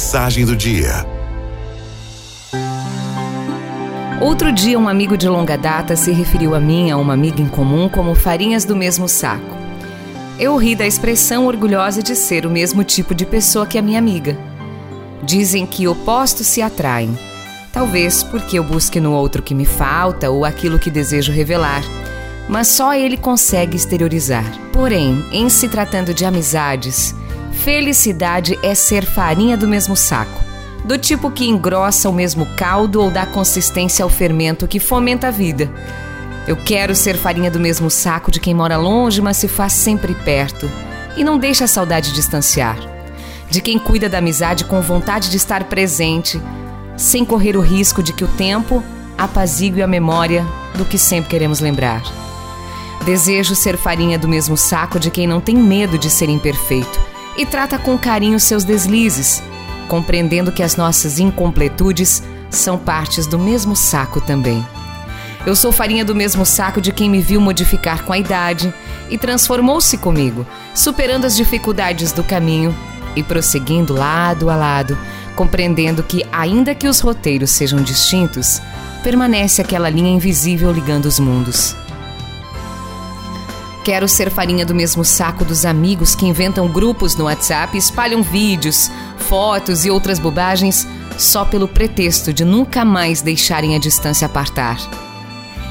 Mensagem do dia. Outro dia, um amigo de longa data se referiu a mim, a uma amiga em comum, como farinhas do mesmo saco. Eu ri da expressão orgulhosa de ser o mesmo tipo de pessoa que a minha amiga. Dizem que opostos se atraem. Talvez porque eu busque no outro que me falta ou aquilo que desejo revelar. Mas só ele consegue exteriorizar. Porém, em se tratando de amizades, felicidade é ser farinha do mesmo saco do tipo que engrossa o mesmo caldo ou dá consistência ao fermento que fomenta a vida. Eu quero ser farinha do mesmo saco de quem mora longe, mas se faz sempre perto e não deixa a saudade distanciar. De quem cuida da amizade com vontade de estar presente, sem correr o risco de que o tempo apazigue a memória do que sempre queremos lembrar. Desejo ser farinha do mesmo saco de quem não tem medo de ser imperfeito e trata com carinho seus deslizes compreendendo que as nossas incompletudes são partes do mesmo saco também. Eu sou farinha do mesmo saco de quem me viu modificar com a idade e transformou-se comigo, superando as dificuldades do caminho e prosseguindo lado a lado, compreendendo que, ainda que os roteiros sejam distintos, permanece aquela linha invisível ligando os mundos. Quero ser farinha do mesmo saco dos amigos que inventam grupos no WhatsApp espalham vídeos, fotos e outras bobagens só pelo pretexto de nunca mais deixarem a distância apartar.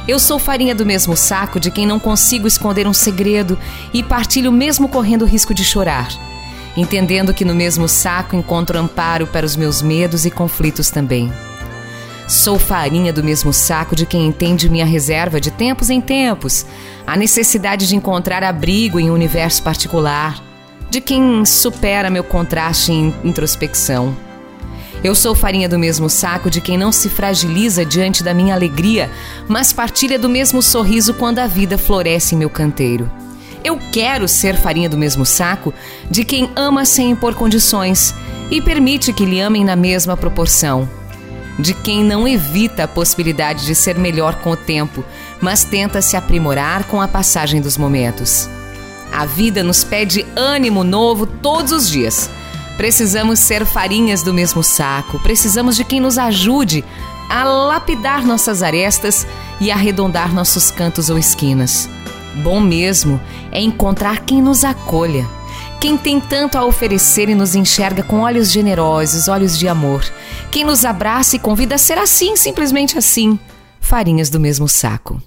Eu sou farinha do mesmo saco de quem não consigo esconder um segredo e partilho mesmo correndo o risco de chorar, entendendo que no mesmo saco encontro amparo para os meus medos e conflitos também. Sou farinha do mesmo saco de quem entende minha reserva de tempos em tempos, a necessidade de encontrar abrigo em um universo particular, de quem supera meu contraste em introspecção. Eu sou farinha do mesmo saco de quem não se fragiliza diante da minha alegria, mas partilha do mesmo sorriso quando a vida floresce em meu canteiro. Eu quero ser farinha do mesmo saco de quem ama sem impor condições e permite que lhe amem na mesma proporção de quem não evita a possibilidade de ser melhor com o tempo, mas tenta se aprimorar com a passagem dos momentos. A vida nos pede ânimo novo todos os dias. Precisamos ser farinhas do mesmo saco, precisamos de quem nos ajude a lapidar nossas arestas e arredondar nossos cantos ou esquinas. Bom mesmo é encontrar quem nos acolha quem tem tanto a oferecer e nos enxerga com olhos generosos, olhos de amor. Quem nos abraça e convida a ser assim, simplesmente assim. Farinhas do mesmo saco.